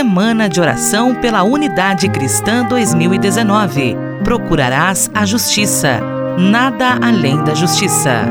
Semana de Oração pela Unidade Cristã 2019. Procurarás a justiça. Nada além da justiça.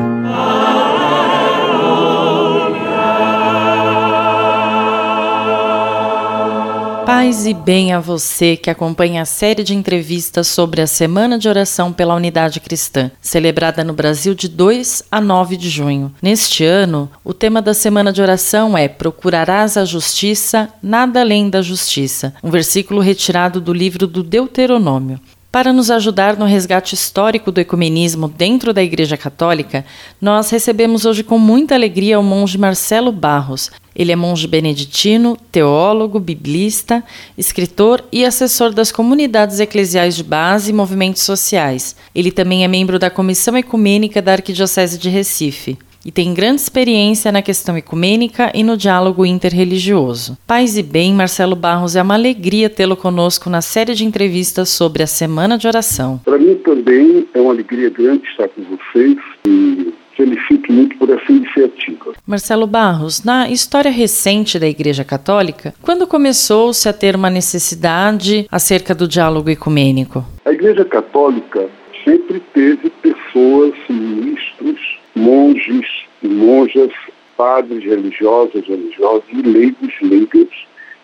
Paz e bem a você que acompanha a série de entrevistas sobre a Semana de Oração pela Unidade Cristã, celebrada no Brasil de 2 a 9 de junho. Neste ano, o tema da Semana de Oração é Procurarás a Justiça, nada além da justiça, um versículo retirado do livro do Deuteronômio. Para nos ajudar no resgate histórico do ecumenismo dentro da Igreja Católica, nós recebemos hoje com muita alegria o monge Marcelo Barros. Ele é monge beneditino, teólogo, biblista, escritor e assessor das comunidades eclesiais de base e movimentos sociais. Ele também é membro da Comissão Ecumênica da Arquidiocese de Recife e tem grande experiência na questão ecumênica e no diálogo interreligioso. Paz e bem, Marcelo Barros, é uma alegria tê-lo conosco na série de entrevistas sobre a Semana de Oração. Para mim também é uma alegria grande estar com vocês e felicito muito por essa iniciativa. Marcelo Barros, na história recente da Igreja Católica, quando começou-se a ter uma necessidade acerca do diálogo ecumênico? A Igreja Católica sempre teve pessoas, ministros, monges e monjas, padres religiosos, religiosos e leigos, leigas,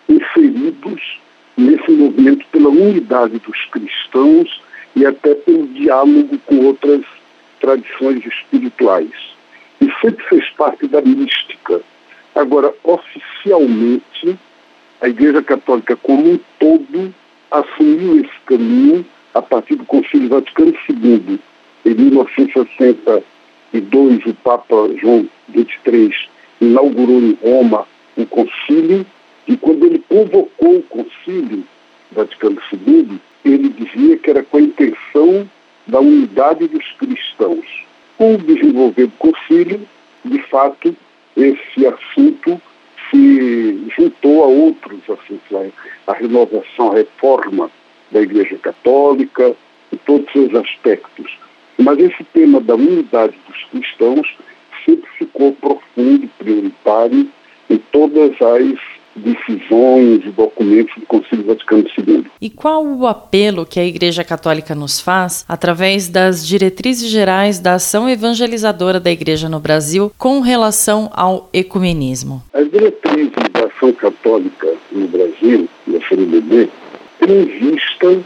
inseridos nesse movimento pela unidade dos cristãos e até pelo diálogo com outras tradições espirituais. E sempre fez parte da mística. Agora, oficialmente, a Igreja Católica como um todo assumiu esse caminho a partir do Concílio Vaticano II, em 1960 2002, o Papa João XXIII inaugurou em Roma um concílio e quando ele convocou o concílio Vaticano II, ele dizia que era com a intenção da unidade dos cristãos. Com o desenvolver do concílio, de fato, esse assunto se juntou a outros assuntos, a renovação, a reforma da Igreja Católica, e todos os aspectos. Mas esse tema da unidade dos cristãos sempre ficou profundo, prioritário em todas as decisões e documentos do Concílio Vaticano II. E qual o apelo que a Igreja Católica nos faz através das diretrizes gerais da ação evangelizadora da Igreja no Brasil com relação ao ecumenismo? As diretrizes da ação católica no Brasil, da CNBB, têm vista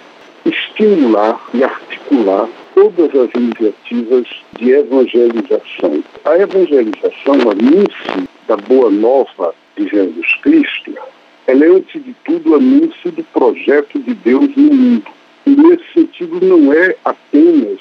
estimular e articular todas as iniciativas de evangelização. A evangelização, o anúncio da boa nova de Jesus Cristo, ela é, antes de tudo, anúncio do projeto de Deus no mundo. E, nesse sentido, não é apenas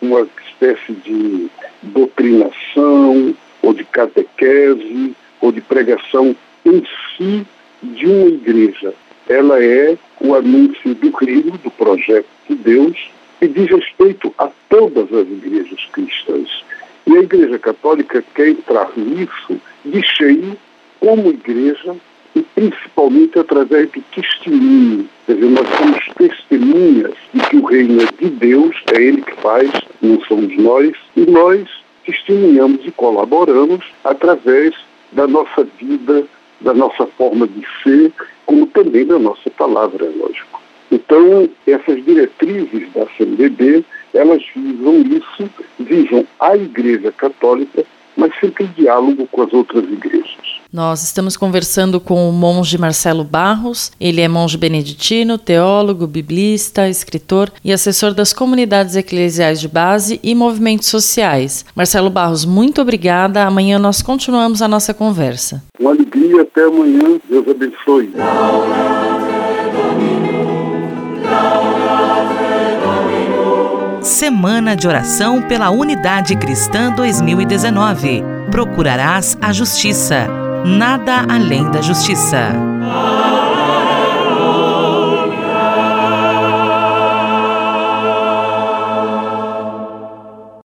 uma espécie de doutrinação, ou de catequese, ou de pregação em si de uma igreja. Ela é o anúncio do reino, do projeto de Deus, que diz respeito a todas as igrejas cristãs. E a Igreja Católica quer entrar nisso de cheio como igreja e principalmente através do testemunho. Quer dizer, nós somos testemunhas de que o reino é de Deus, é Ele que faz, não somos nós, e nós testemunhamos e colaboramos através da nossa vida, da nossa forma de ser, como também da nossa palavra, é lógico. Então, essas diretrizes da CNBB, elas visam isso, visam a Igreja Católica, mas sempre em diálogo com as outras igrejas. Nós estamos conversando com o monge Marcelo Barros. Ele é monge beneditino, teólogo, biblista, escritor e assessor das comunidades eclesiais de base e movimentos sociais. Marcelo Barros, muito obrigada. Amanhã nós continuamos a nossa conversa. Uma alegria. Até amanhã. Deus abençoe. Semana de Oração pela Unidade Cristã 2019. Procurarás a justiça. Nada além da justiça.